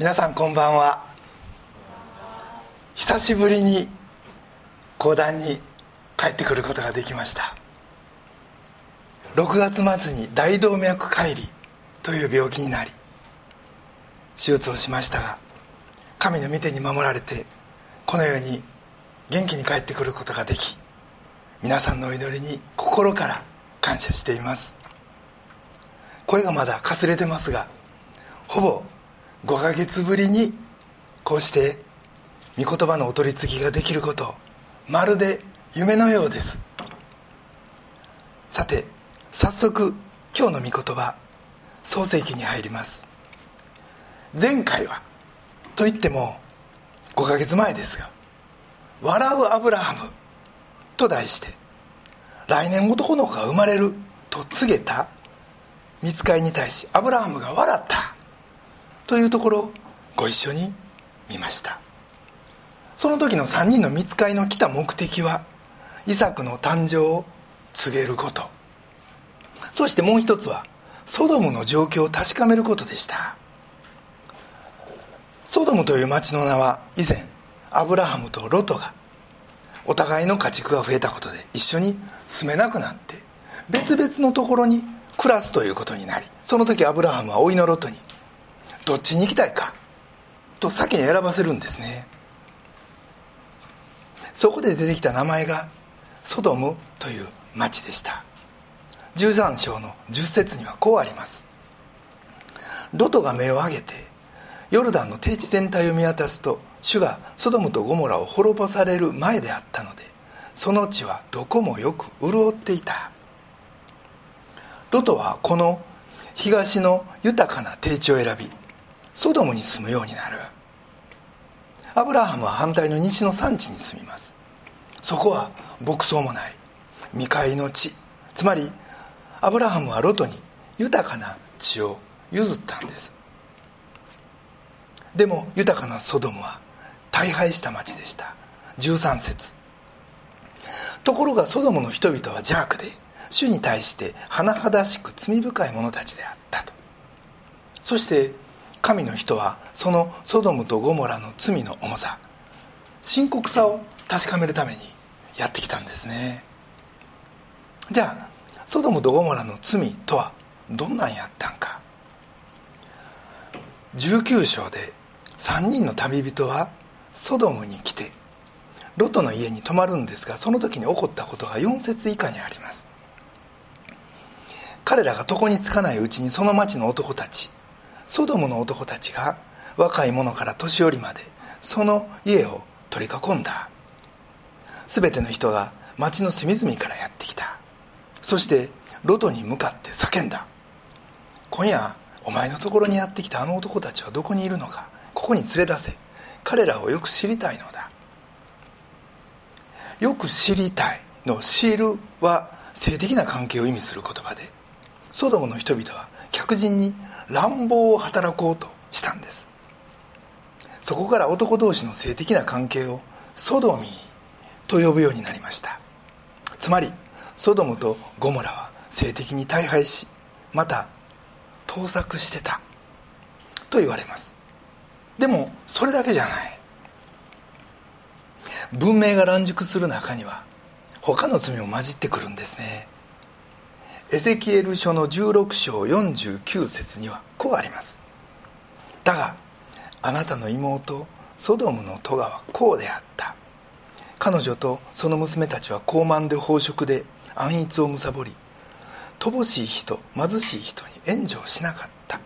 皆さんこんばんは。久しぶりに講談に帰ってくることができました。6月末に大動脈解離という病気になり手術をしましたが神の御手に守られてこのように元気に帰ってくることができ皆さんのお祈りに心から感謝しています。声がまだかすれてますがほぼ5ヶ月ぶりにこうして御言葉のお取り次ぎができることまるで夢のようです。さて早速今日の御言葉創世記に入ります。前回はと言っても5ヶ月前ですが「笑うアブラハム」と題して来年男の子が生まれると告げた見つかりに対しアブラハムが笑った。というところをご一緒に見ました。その時の3人の見つかりの来た目的はイサクの誕生を告げること。そしてもう一つはソドムの状況を確かめることでした。ソドムという町の名は以前アブラハムとロトがお互いの家畜が増えたことで一緒に住めなくなって別々のところに暮らすということになりその時アブラハムは甥のロトにどっちに行きたいか？と先に選ばせるんですね。そこで出てきた名前がソドムという町でした。13章の10節にはこうあります。ロトが目を上げてヨルダンの低地全体を見渡すと主がソドムとゴモラを滅ぼされる前であったのでその地はどこもよく潤っていた。ロトはこの東の豊かな低地を選びソドムに住むようになる。アブラハムは反対の西の山地に住みます。そこは牧草もない。未開の地。つまりアブラハムはロトに豊かな地を譲ったんです。でも豊かなソドムは大敗した町でした。13節。ところがソドムの人々は邪悪で主に対して甚だしく罪深い者たちであったと。そして神の人はそのソドムとゴモラの罪の重さ深刻さを確かめるためにやってきたんですね。じゃあソドムとゴモラの罪とはどんなんやったんか。19章で3人の旅人はソドムに来てロトの家に泊まるんですがその時に起こったことが4節以下にあります。彼らが床につかないうちにその町の男たちソドムの男たちが若い者から年寄りまでその家を取り囲んだ。全ての人が町の隅々からやってきた。そしてロトに向かって叫んだ。今夜お前のところにやってきたあの男たちはどこにいるのかここに連れ出せ。彼らをよく知りたいのだ。よく知りたいの知るは性的な関係を意味する言葉でソドムの人々は客人に乱暴を働こうとしたんです。そこから男同士の性的な関係をソドミーと呼ぶようになりました。つまりソドムとゴモラは性的に大敗しまた盗作してた。と言われます。でもそれだけじゃない。文明が乱熟する中には他の罪も混じってくるんですね。エゼキエル書の16章49節にはこうあります。だがあなたの妹ソドムの戸川はこうであった。彼女とその娘たちは高慢で飽食で安逸をむさぼり乏しい人貧しい人に援助をしなかった。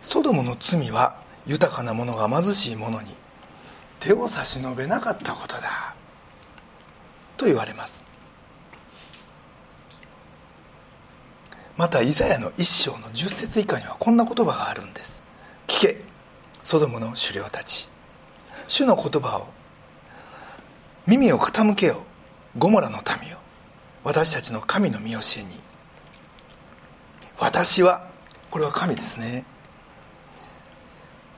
ソドムの罪は豊かな者が貧しい者に手を差し伸べなかったことだ。と言われます。またイザヤの一章の10節以下にはこんな言葉があるんです。聞けソドムの狩猟たち。主の言葉を耳を傾けよゴモラの民よ私たちの神の見教えに。私はこれは神ですね。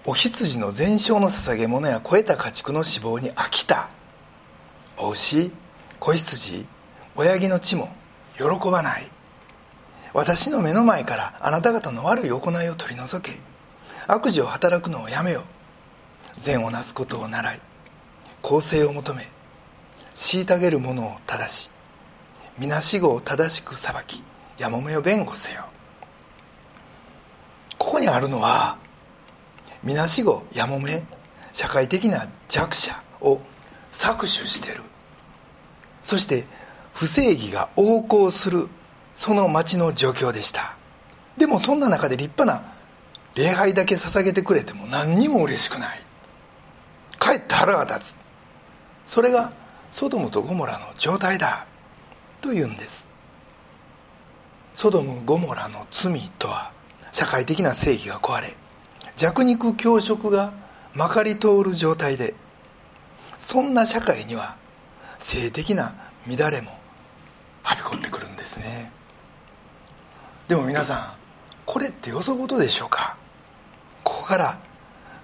お羊の全焼の捧げ物や肥えた家畜の脂肪に飽きた。お牛子羊親木の血も喜ばない。私の目の前からあなた方の悪い行いを取り除け。悪事を働くのをやめよ善をなすことを習い公正を求め虐げる者を正し皆死後を正しく裁きやもめを弁護せよ。ここにあるのは皆死後やもめ社会的な弱者を搾取してる。そして不正義が横行するその町の状況でした。でもそんな中で立派な礼拝だけ捧げてくれても何にも嬉しくない。かえって腹が立つ。それがソドムとゴモラの状態だ。というんです。ソドム・ゴモラの罪とは社会的な正義が壊れ弱肉強食がまかり通る状態でそんな社会には性的な乱れもはびこってくるんですね。でも皆さんこれってよそ事でしょうか？ここから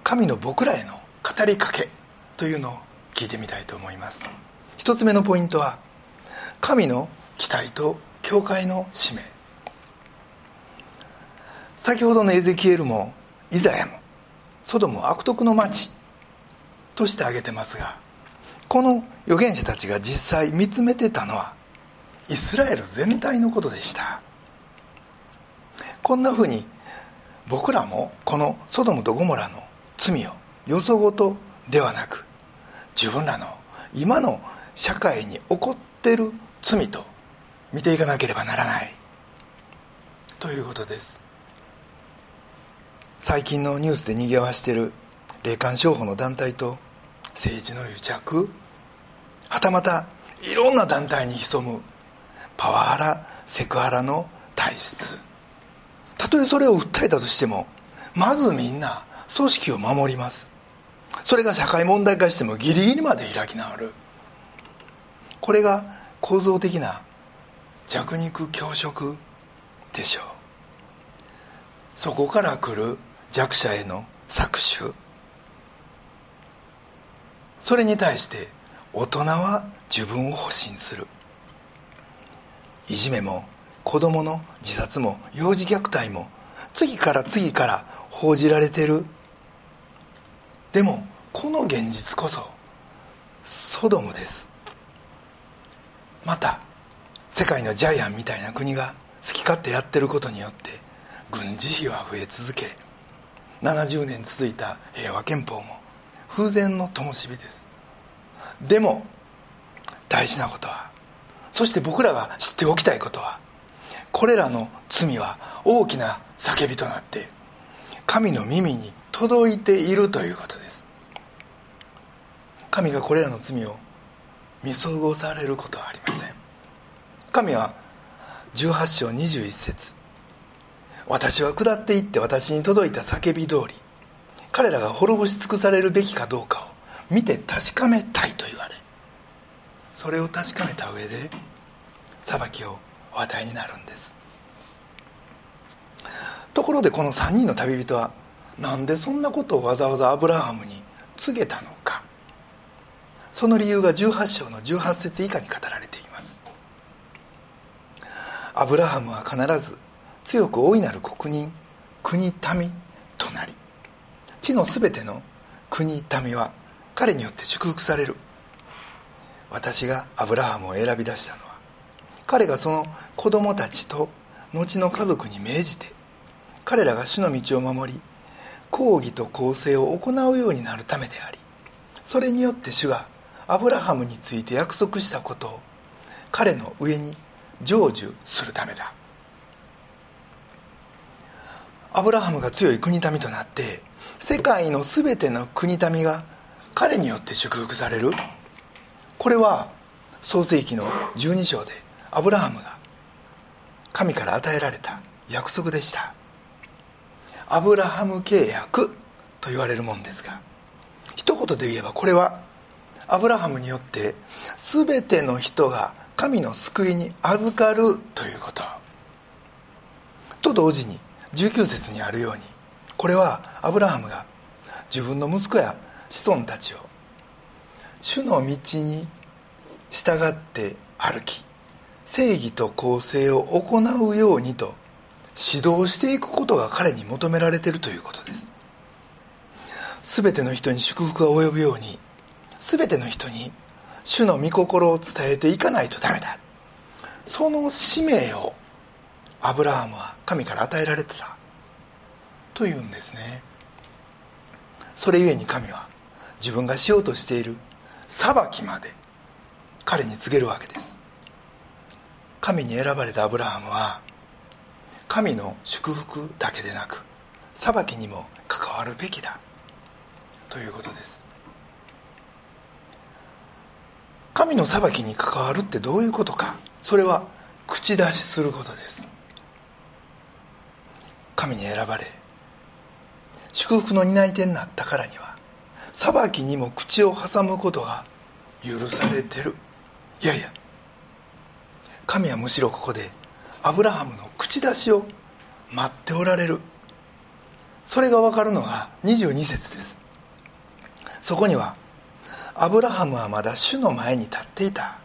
神の僕らへの語りかけというのを聞いてみたいと思います。一つ目のポイントは神の期待と教会の使命。先ほどのエゼキエルもイザヤもソドム悪徳の町として挙げてますがこの預言者たちが実際見つめてたのはイスラエル全体のことでした。こんなふうに僕らもこのソドムとゴモラの罪をよそごとではなく自分らの今の社会に起こってる罪と見ていかなければならない。ということです。最近のニュースでにぎわしている霊感商法の団体と政治の癒着。はたまたいろんな団体に潜むパワハラセクハラの体質。たとえそれを訴えたとしてもまずみんな組織を守ります。それが社会問題化してもギリギリまで開き直る。これが構造的な弱肉強食でしょう。そこから来る弱者への搾取。それに対して大人は自分を保身する。いじめも子供の自殺も幼児虐待も次から次から報じられてる。でもこの現実こそソドムです。また世界のジャイアンみたいな国が好き勝手やってることによって軍事費は増え続け70年続いた平和憲法も風前の灯火です。でも大事なことはそして僕らが知っておきたいことはこれらの罪は大きな叫びとなって神の耳に届いているということです。神がこれらの罪を見過ごされることはありません。神は18章21節私は下っていって私に届いた叫び通り彼らが滅ぼし尽くされるべきかどうかを見て確かめたいと言われそれを確かめた上で裁きをお与えになるんです。ところでこの3人の旅人はなんでそんなことをわざわざアブラハムに告げたのか。その理由が18章の18節以下に語られています。アブラハムは必ず強く大いなる国人国民となり地のすべての国民は彼によって祝福される。私がアブラハムを選び出したのは彼がその子供たちと後の家族に命じて彼らが主の道を守り公義と公正を行うようになるためでありそれによって主がアブラハムについて約束したことを彼の上に成就するためだ。アブラハムが強い国民となって世界の全ての国民が彼によって祝福される。これは創世紀の12章でアブラハムが神から与えられた約束でした。アブラハム契約と言われるもんですが一言で言えばこれはアブラハムによって全ての人が神の救いに預かるということ。と同時に19節にあるようにこれはアブラハムが自分の息子や子孫たちを主の道に従って歩き正義と公正を行うようにと指導していくことが彼に求められているということです。全ての人に祝福が及ぶように全ての人に主の御心を伝えていかないとダメだ。その使命をアブラハムは神から与えられてた。というんですね。それゆえに神は自分がしようとしている裁きまで彼に告げるわけです。神に選ばれたアブラハムは神の祝福だけでなく裁きにも関わるべきだ。ということです。神の裁きに関わるってどういうことか。それは口出しすることです。神に選ばれ祝福の担い手になったからには裁きにも口を挟むことが許されてる。いやいや神はむしろここでアブラハムの口出しを待っておられる。それが分かるのが22節です。そこにはアブラハムはまだ主の前に立っていた。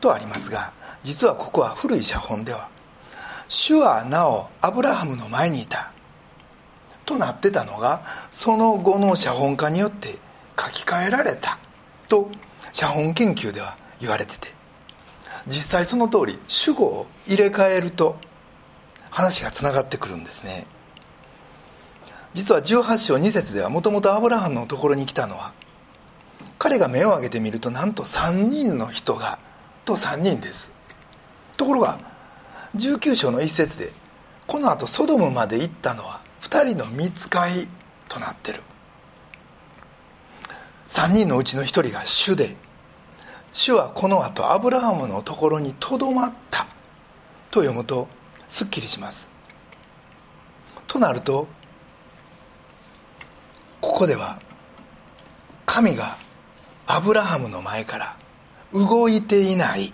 とありますが実はここは古い写本では主はなおアブラハムの前にいた。となってたのがその後の写本家によって書き換えられた。と写本研究では言われてて。実際その通り主語を入れ替えると話がつながってくるんですね。実は18章2節ではもともとアブラハムのところに来たのは彼が目を上げてみるとなんと3人の人がと3人です。ところが19章の一節でこのあとソドムまで行ったのは2人の見つかいとなってる。3人のうちの1人が主で主はこの後アブラハムのところにとどまった。と読むとすっきりします。となるとここでは神がアブラハムの前から動いていない。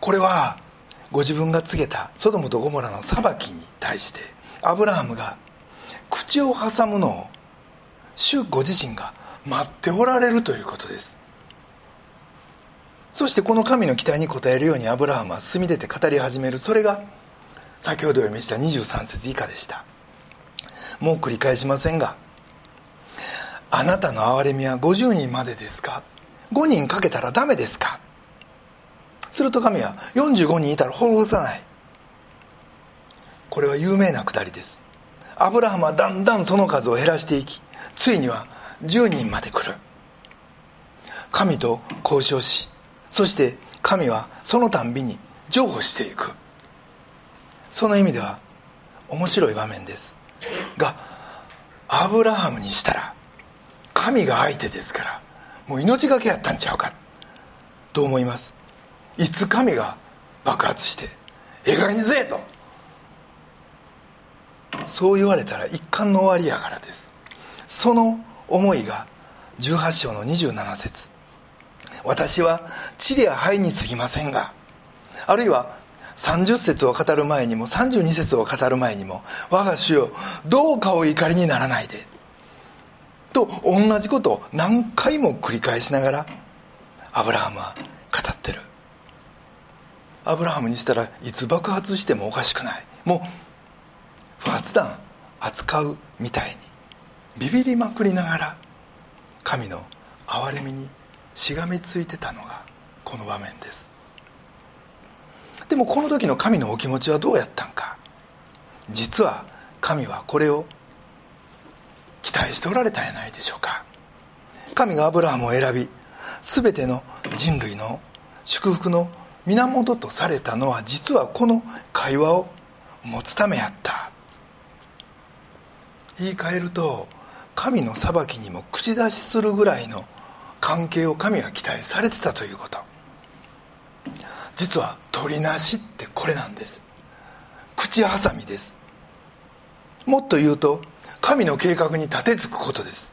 これはご自分が告げたソドムとゴモラの裁きに対してアブラハムが口を挟むのを主ご自身が待っておられるということです。そしてこの神の期待に応えるようにアブラハムは進み出て語り始める。それが先ほど読みした23節以下でした。もう繰り返しませんがあなたの憐れみは50人までですか？5人かけたらダメですか？すると神は45人いたら滅ぼさない。これは有名なくだりです。アブラハムはだんだんその数を減らしていきついには10人まで来る。神と交渉しそして神はそのたんびに譲歩していく。その意味では面白い場面です。がアブラハムにしたら神が相手ですからもう命がけやったんちゃうか。と思います。いつ神が爆発して「ええ加減にせえ!」と。そう言われたら一貫の終わりやからです。その思いが18章の27節。私は地や灰に過ぎませんがあるいは30節を語る前にも32節を語る前にも我が主よどうかお怒りにならないでと同じことを何回も繰り返しながらアブラハムは語ってる。アブラハムにしたらいつ爆発してもおかしくない。もう不発弾扱うみたいにビビりまくりながら神の憐れみにしがみついてたのがこの場面です。でもこの時の神のお気持ちはどうやったんか。実は神はこれを期待しておられたんやないでしょうか。神がアブラハムを選び全ての人類の祝福の源とされたのは実はこの会話を持つためやった。言い換えると神の裁きにも口出しするぐらいの関係を神は期待されてたということ。実は取りなしってこれなんです。口挟みです。もっと言うと神の計画に立てつくことです。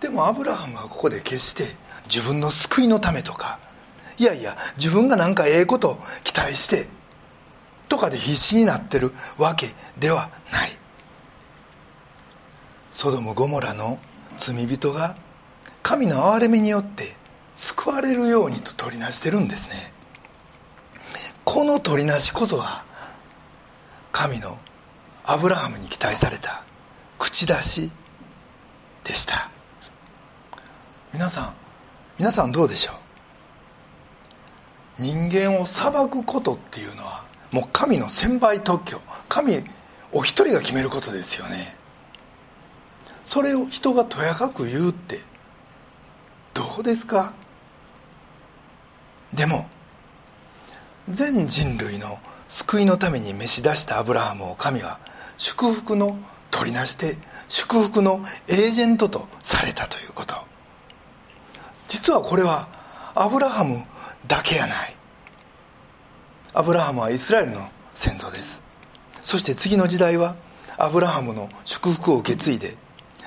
でもアブラハムはここで決して自分の救いのためとかいやいや自分が何かええことを期待してとかで必死になってるわけではない。ソドム・ゴモラの罪人が神の憐れみによって救われるようにと取りなしてるんですね。この取りなしこそが神のアブラハムに期待された口出しでした。皆さん皆さんどうでしょう？人間を裁くことっていうのはもう神の専売特許神お一人が決めることですよね。それを人がとやかく言うってどうですか？でも全人類の救いのために召し出したアブラハムを神は祝福の取りなしで祝福のエージェントとされたということ。実はこれはアブラハムだけやない。アブラハムはイスラエルの先祖です。そして次の時代はアブラハムの祝福を受け継いで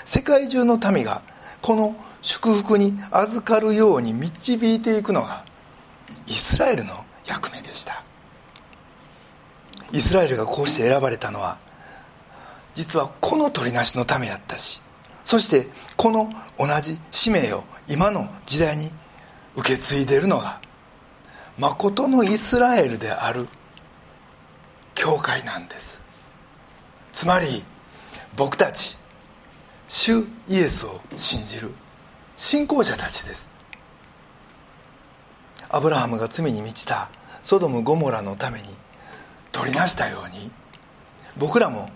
世界中の民がこの祝福に預かるように導いていくのがイスラエルの役目でした。イスラエルがこうして選ばれたのは実はこの取りなしのためやったしそしてこの同じ使命を今の時代に受け継いでいるのが誠のイスラエルである教会なんです。つまり僕たち主イエスを信じる。信仰者たちです。アブラハムが罪に満ちた。ソドム・ゴモラのために取りなしたように。僕らも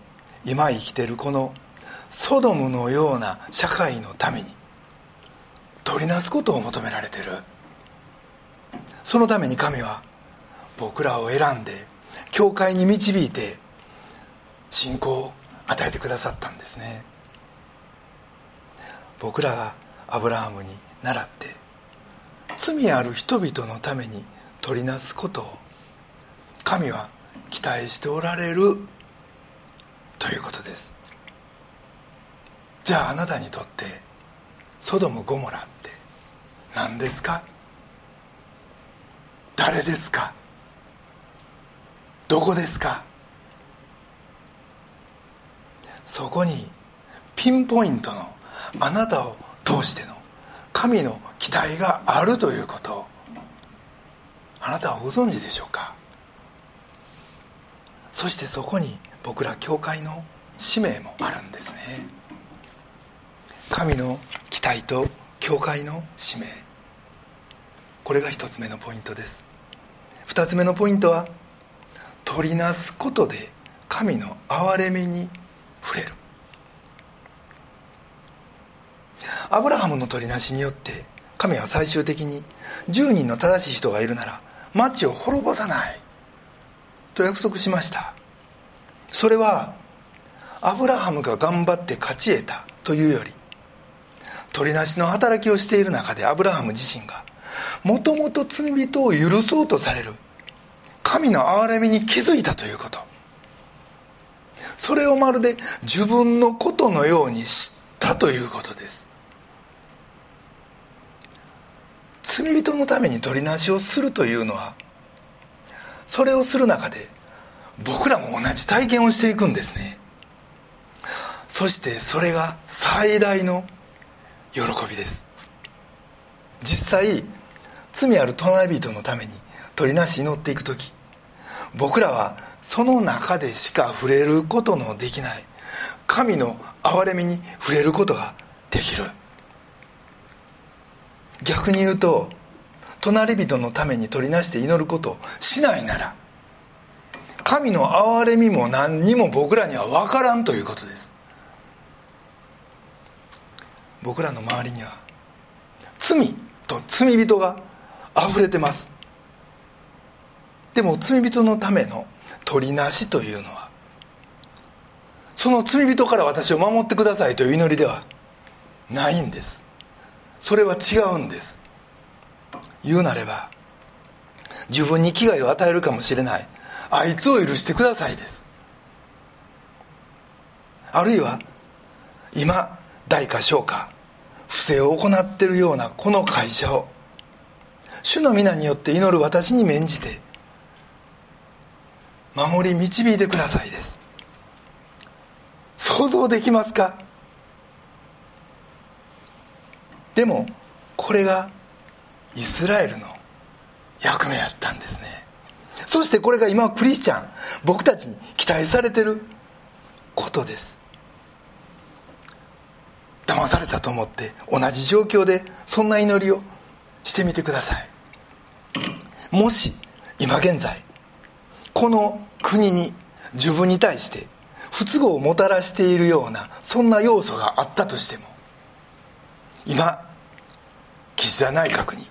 今生きてるこのソドムのような社会のために取りなすことを求められてる。そのために神は僕らを選んで教会に導いて信仰を与えてくださったんですね。僕らがアブラハムに倣って罪ある人々のために取りなすことを神は期待しておられるということです。じゃああなたにとってソドム・ゴモラって何ですか？誰ですか？どこですか？そこにピンポイントのあなたを通しての神の期待があるということ。あなたはご存知でしょうか？そしてそこに僕ら教会の使命もあるんですね。神の期待と教会の使命。これが一つ目のポイントです。二つ目のポイントは取りなすことで神の憐れみに触れる。アブラハムの取りなしによって神は最終的に10人の正しい人がいるなら町を滅ぼさない。と約束しました。それはアブラハムが頑張って勝ち得たというより取りなしの働きをしている中でアブラハム自身がもともと罪人を許そうとされる神の憐れみに気づいたということ。それをまるで自分のことのように知ったということです。罪人のために取りなしをするというのはそれをする中で僕らも同じ体験をしていくんですね。そしてそれが最大の喜びです。実際罪ある隣人のために取りなし祈っていく時僕らはその中でしか触れることのできない神の憐れみに触れることができる。逆に言うと隣人のために取りなして祈ることをしないなら神の憐れみも何にも僕らには分からんということです。僕らの周りには罪と罪人が溢れてます。でも罪人のための取りなしというのはその罪人から私を守ってくださいという祈りではないんです。それは違うんです。言うなれば自分に危害を与えるかもしれない。あいつを許してくださいです。あるいは今大か小か不正を行っているようなこの会社を主の皆によって祈る私に免じて守り導いてくださいです。想像できますか？でもこれがイスラエルの役目やったんですね。そしてこれが今クリスチャン僕たちに期待されてることです。騙されたと思って同じ状況でそんな祈りをしてみてください。もし今現在この国に自分に対して不都合をもたらしているようなそんな要素があったとしても今岸田内閣に。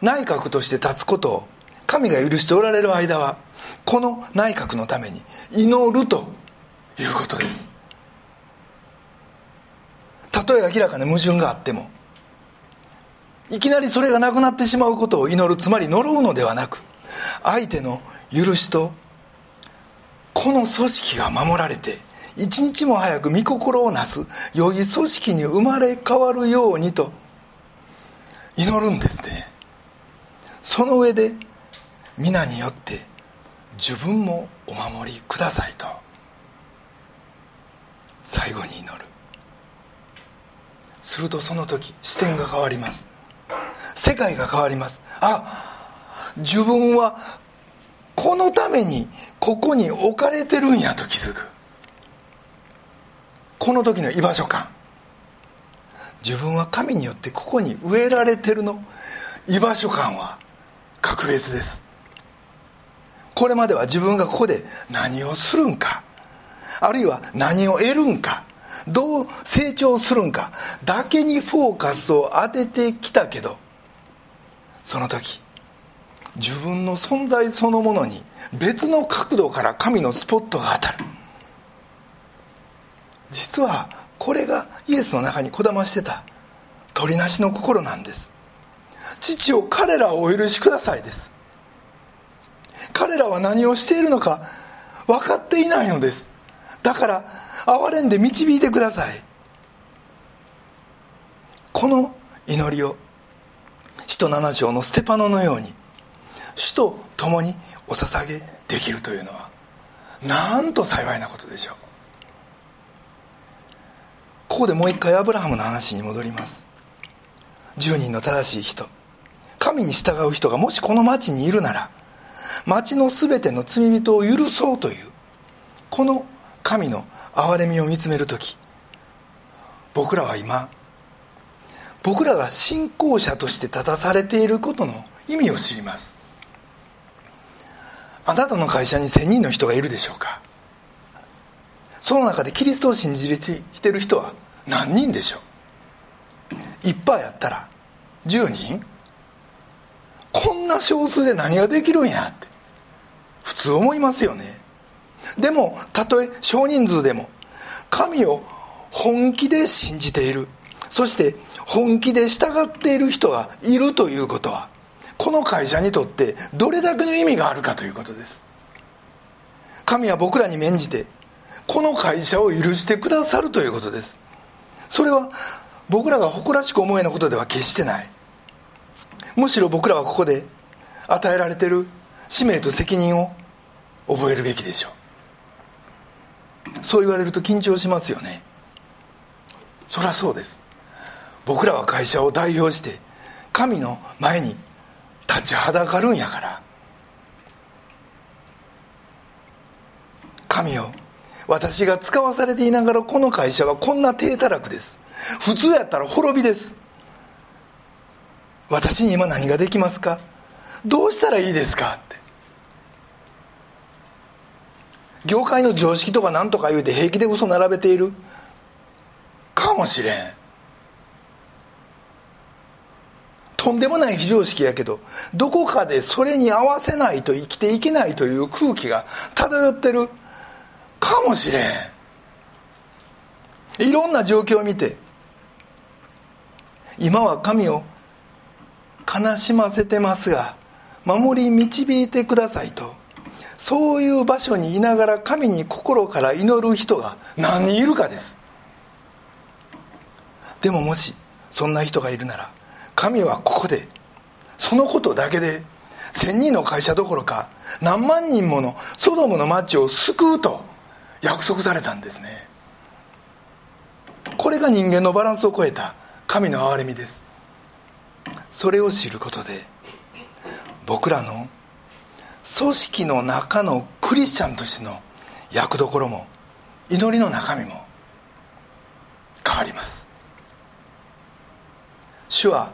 内閣として立つことを神が許しておられる間はこの内閣のために祈るということです。たとえ明らかな矛盾があってもいきなりそれがなくなってしまうことを祈るつまり呪うのではなく相手の許しとこの組織が守られて一日も早く御心をなす良い組織に生まれ変わるようにと祈るんですね。その上で皆によって自分もお守りくださいと最後に祈る。するとその時視点が変わります。世界が変わります。あ自分はこのためにここに置かれてるんやと気づく。この時の居場所感自分は神によってここに植えられてるの。居場所感は格別です。これまでは自分がここで何をするんか。あるいは何を得るんか。どう成長するんか。だけにフォーカスを当ててきたけど。その時自分の存在そのものに別の角度から神のスポットが当たる。実はこれがイエスの中にこだましてた取りなしの心なんです。父を彼らをお許しくださいです。彼らは何をしているのか分かっていないのです。だから憐れんで導いてください。この祈りを使徒七条のステパノのように主と共にお捧げできるというのはなんと幸いなことでしょう。ここでもう一回アブラハムの話に戻ります。10人の正しい人。神に従う人がもしこの町にいるなら町の全ての罪人を許そうというこの神の憐れみを見つめる時僕らは今僕らが信仰者として立たされていることの意味を知ります。あなたの会社に1000人の人がいるでしょうか？その中でキリストを信じてる人は何人でしょう？いっぱいあったら10人？こんな少数で何ができるんやって。普通思いますよね。でもたとえ少人数でも神を本気で信じている。そして本気で従っている人がいるということはこの会社にとってどれだけの意味があるかということです。神は僕らに免じてこの会社を許してくださるということです。それは僕らが誇らしく思えなことでは決してない。むしろ僕らはここで与えられている使命と責任を覚えるべきでしょう。そう言われると緊張しますよね。そりゃそうです。僕らは会社を代表して神の前に立ちはだかるんやから。神よ私が使わされていながらこの会社はこんな低たらくです。普通やったら滅びです。私に今何ができますか？どうしたらいいですかって。業界の常識とか何とか言うて平気で嘘並べている？かもしれん。とんでもない非常識やけどどこかでそれに合わせないと生きていけないという空気が漂ってる。かもしれん。いろんな状況を見て今は神を悲しませてますが守り導いてくださいとそういう場所にいながら神に心から祈る人が何人いるかです。でももしそんな人がいるなら神はここでそのことだけで千人の会社どころか何万人ものソドムの町を救うと約束されたんですね。これが人間のバランスを超えた神の憐れみです。それを知ることで僕らの組織の中のクリスチャンとしての役どころも祈りの中身も変わります。主は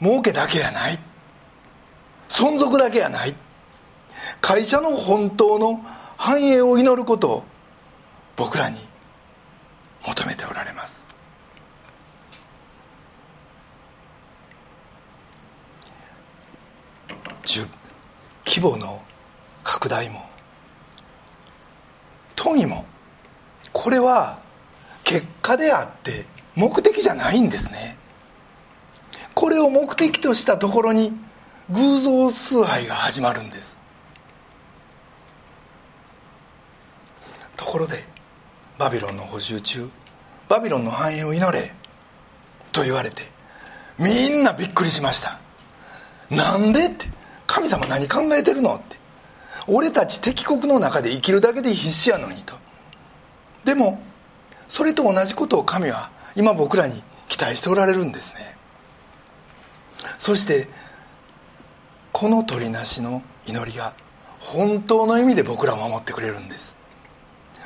儲けだけやない。存続だけやない。会社の本当の繁栄を祈ることを僕らに求めておられます。規模の拡大も富もこれは結果であって目的じゃないんですね。これを目的としたところに偶像崇拝が始まるんです。ところでバビロンの補充中バビロンの繁栄を祈れと言われてみんなびっくりしました。なんでって神様何考えてるのって。俺たち敵国の中で生きるだけで必死やのにと。でもそれと同じことを神は今僕らに期待しておられるんですね。そしてこの鳥なしの祈りが本当の意味で僕らを守ってくれるんです。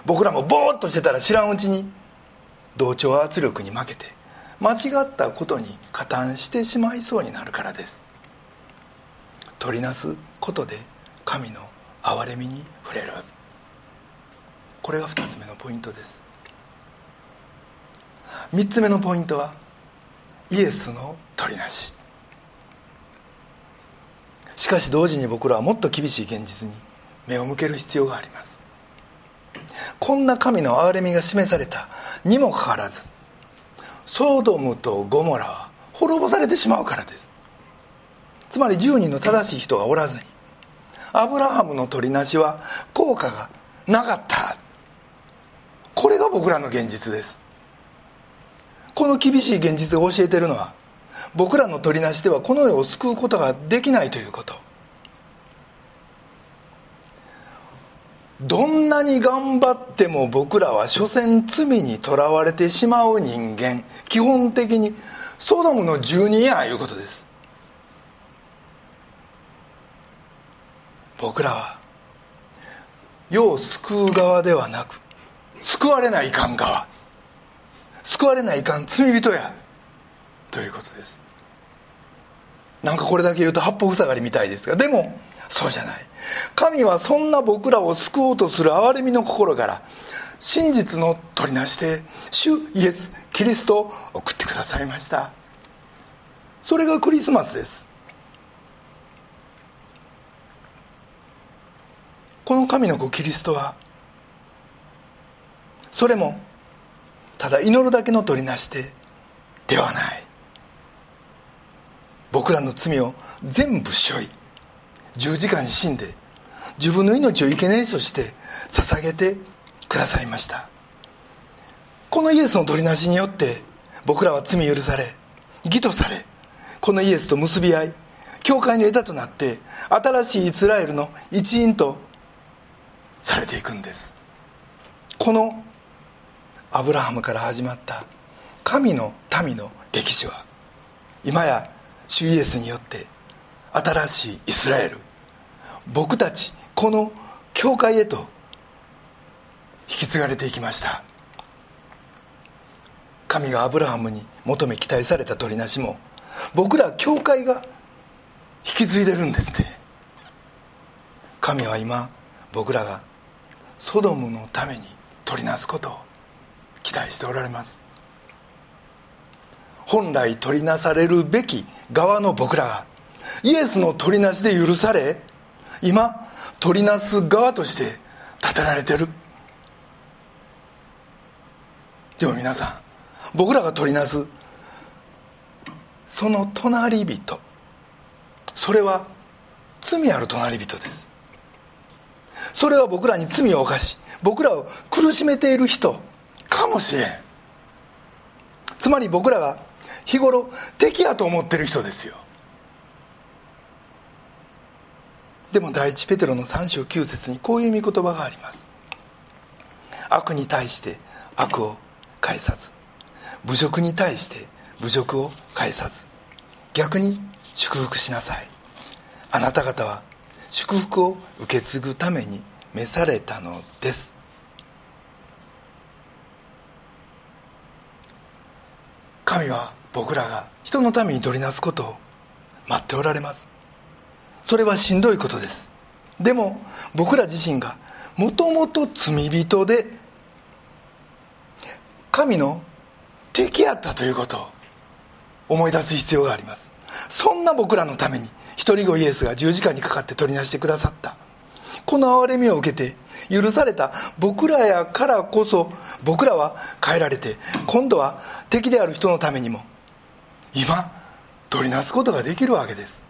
僕らもボーッとしてたら知らんうちに同調圧力に負けて間違ったことに加担してしまいそうになるからです。取りなすことで神の憐れみに触れる。これが2つ目のポイントです。3つ目のポイントはイエスの取りなし。しかし同時に僕らはもっと厳しい現実に目を向ける必要があります。こんな神の憐れみが示された。にもかかわらずソドムとゴモラは滅ぼされてしまうからです。つまり10人の正しい人がおらずにアブラハムの取りなしは効果がなかった。これが僕らの現実です。この厳しい現実を教えているのは僕らの取りなしではこの世を救うことができないということ。どんなに頑張っても僕らは所詮罪にとらわれてしまう人間。基本的にソドムの住人やいうことです。僕らは世を救う側ではなく救われないかん側。救われないかん罪人や。ということです。なんかこれだけ言うと八方塞がりみたいですがでもそうじゃない。神はそんな僕らを救おうとする憐れみの心から真実の取りなしで主イエスキリストを送ってくださいました。それがクリスマスです。この神の子キリストはそれもただ祈るだけの取りなしでではない。僕らの罪を全部背負い十字架に死んで自分の命を生贄として捧げてくださいました。このイエスの取りなしによって僕らは罪許され義とされこのイエスと結び合い教会の枝となって新しいイスラエルの一員とされていくんです。このアブラハムから始まった神の民の歴史は今や主イエスによって新しいイスラエル僕たちこの教会へと引き継がれていきました。神がアブラハムに求め期待された取りなしも僕ら教会が引き継いでるんですね。神は今僕らがソドムのために取りなすことを期待しておられます。本来取りなされるべき側の僕らがイエスの取りなしで許され今取りなす側として立てられてる。でも皆さん僕らが取りなすその隣人。それは罪ある隣人です。それは僕らに罪を犯し僕らを苦しめている人。かもしれん。つまり僕らが日頃敵やと思ってる人ですよ。でも第一ペテロの3章9節にこういう御言葉があります。悪に対して悪を返さず。侮辱に対して侮辱を返さず。逆に祝福しなさい。あなた方は祝福を受け継ぐために召されたのです。神は僕らが人のために取りなすことを待っておられます。それはしんどいことです。でも僕ら自身がもともと罪人で神の敵やったということを思い出す必要があります。そんな僕らのために一人子イエスが十字架にかかって取りなしてくださった。この憐れみを受けて許された僕らやからこそ僕らは変えられて今度は敵である人のためにも今取りなすことができるわけです。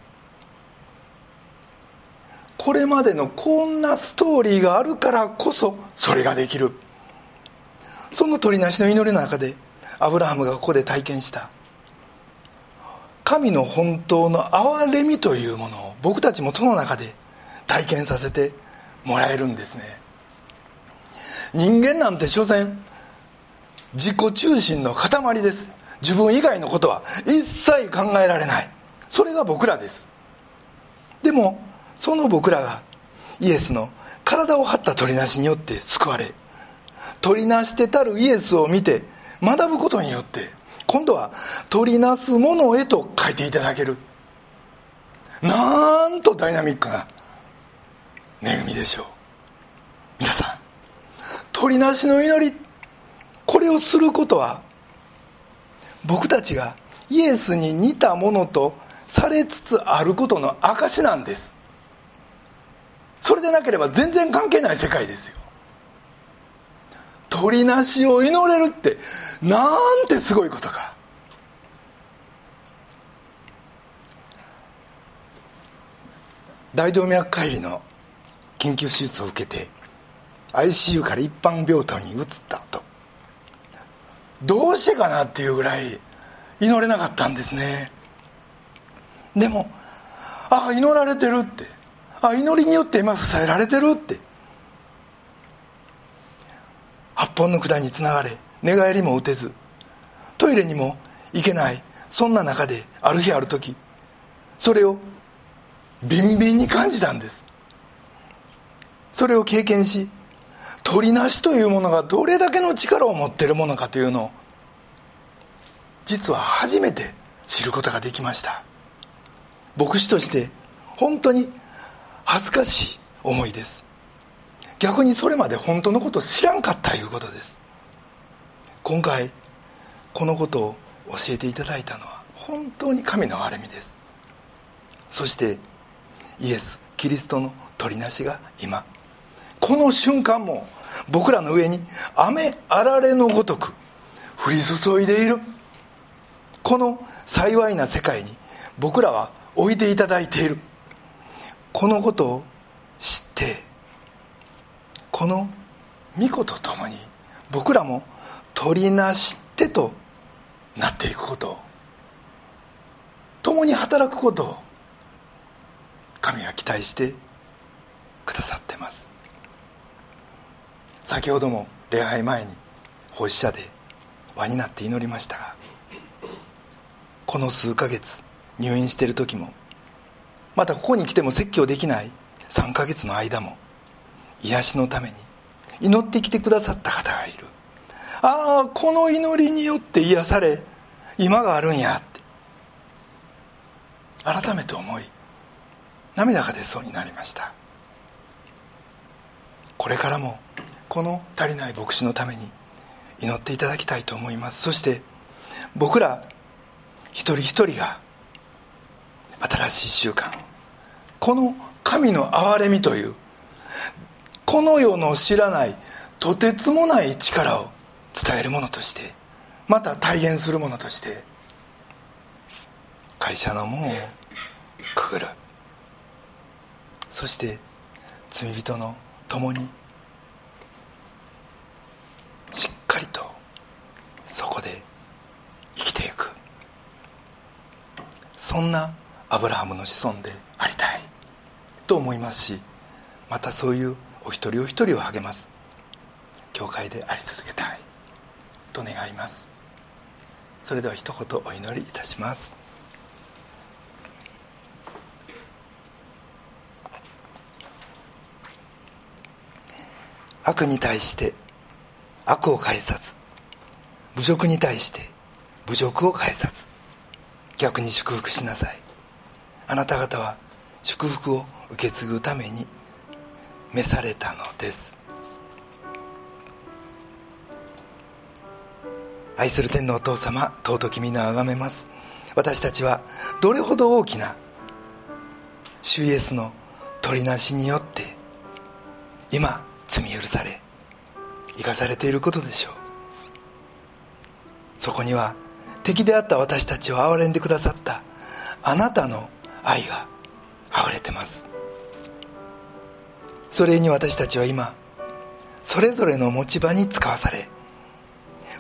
これまでのこんなストーリーがあるからこそそれができる。その取りなしの祈りの中でアブラハムがここで体験した。神の本当の憐れみというものを僕たちもその中で体験させてもらえるんですね。人間なんて所詮自己中心の塊です。自分以外のことは一切考えられない。それが僕らです。でもその僕らがイエスの体を張った取りなしによって救われ取りなしてたるイエスを見て学ぶことによって今度は取りなすものへと書いていただける。なんとダイナミックな恵みでしょう。皆さん取りなしの祈りこれをすることは僕たちがイエスに似たものとされつつあることの証なんです。それでなければ全然関係ない世界ですよ。鳥なしを祈れるってなんてすごいことか。大動脈解離の緊急手術を受けて ICU から一般病棟に移った後どうしてかなっていうぐらい祈れなかったんですね。でもああ祈られてるって。あ祈りによって今支えられてるって。八本の管につながれ寝返りも打てず。トイレにも行けない。そんな中である日ある時それをビンビンに感じたんです。それを経験し取りなしというものがどれだけの力を持っているものかというのを実は初めて知ることができました。牧師として本当に恥ずかしい思いです。逆にそれまで本当のことを知らんかったいうことです。今回このことを教えていただいたのは本当に神の憐れみです。そしてイエスキリストの取りなしが今。この瞬間も僕らの上に雨あられのごとく降り注いでいる。この幸いな世界に僕らは置いていただいている。このことを知ってこの御子と共に僕らも取りなしてとなっていくこと共に働くことを神は期待してくださってます。先ほども礼拝前に奉仕者で輪になって祈りましたがこの数ヶ月入院している時もまたここに来ても説教できない3ヶ月の間も癒しのために祈ってきてくださった方がいる。ああこの祈りによって癒され今があるんやって。改めて思い涙が出そうになりました。これからもこの足りない牧師のために祈っていただきたいと思います。そして僕ら一人一人が新しい習慣この神の憐れみというこの世の知らないとてつもない力を伝えるものとしてまた体現するものとして会社の門をくぐる。そして罪人の共にしっかりとそこで生きていく。そんなアブラハムの子孫でありたい。と思いますしまたそういうお一人お一人を励ます。教会であり続けたい。と願います。それでは一言お祈りいたします。悪に対して悪を返さず侮辱に対して侮辱を返さず逆に祝福しなさい。あなた方は祝福を受け継ぐために召されたのです。愛する天のお父様尊き皆をあがめます。私たちはどれほど大きな主イエスの取りなしによって今罪許され生かされていることでしょう。そこには敵であった私たちを憐れんでくださったあなたの愛が溢れてます。それに私たちは今それぞれの持ち場に使わされ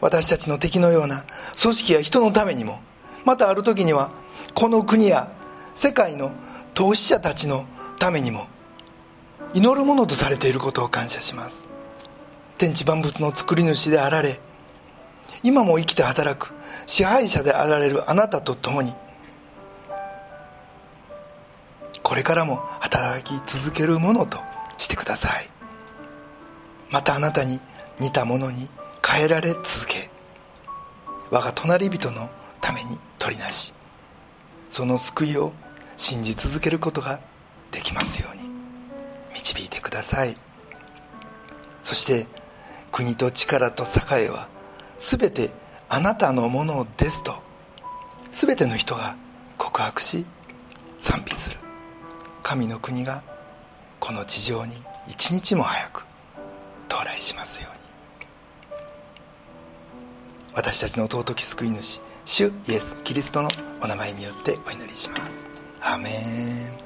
私たちの敵のような組織や人のためにもまたある時にはこの国や世界の投資者たちのためにも祈るものとされていることを感謝します。天地万物の作り主であられ今も生きて働く支配者であられるあなたと共にこれからも働き続けるものとしてください。またあなたに似たものに変えられ続け我が隣人のために取りなしその救いを信じ続けることができますように導いてください。そして国と力と栄えは全てあなたのものですと全ての人が告白し賛美する。神の国がこの地上に一日も早く到来しますように。私たちの尊き救い主主イエス・キリストのお名前によってお祈りします。アメン。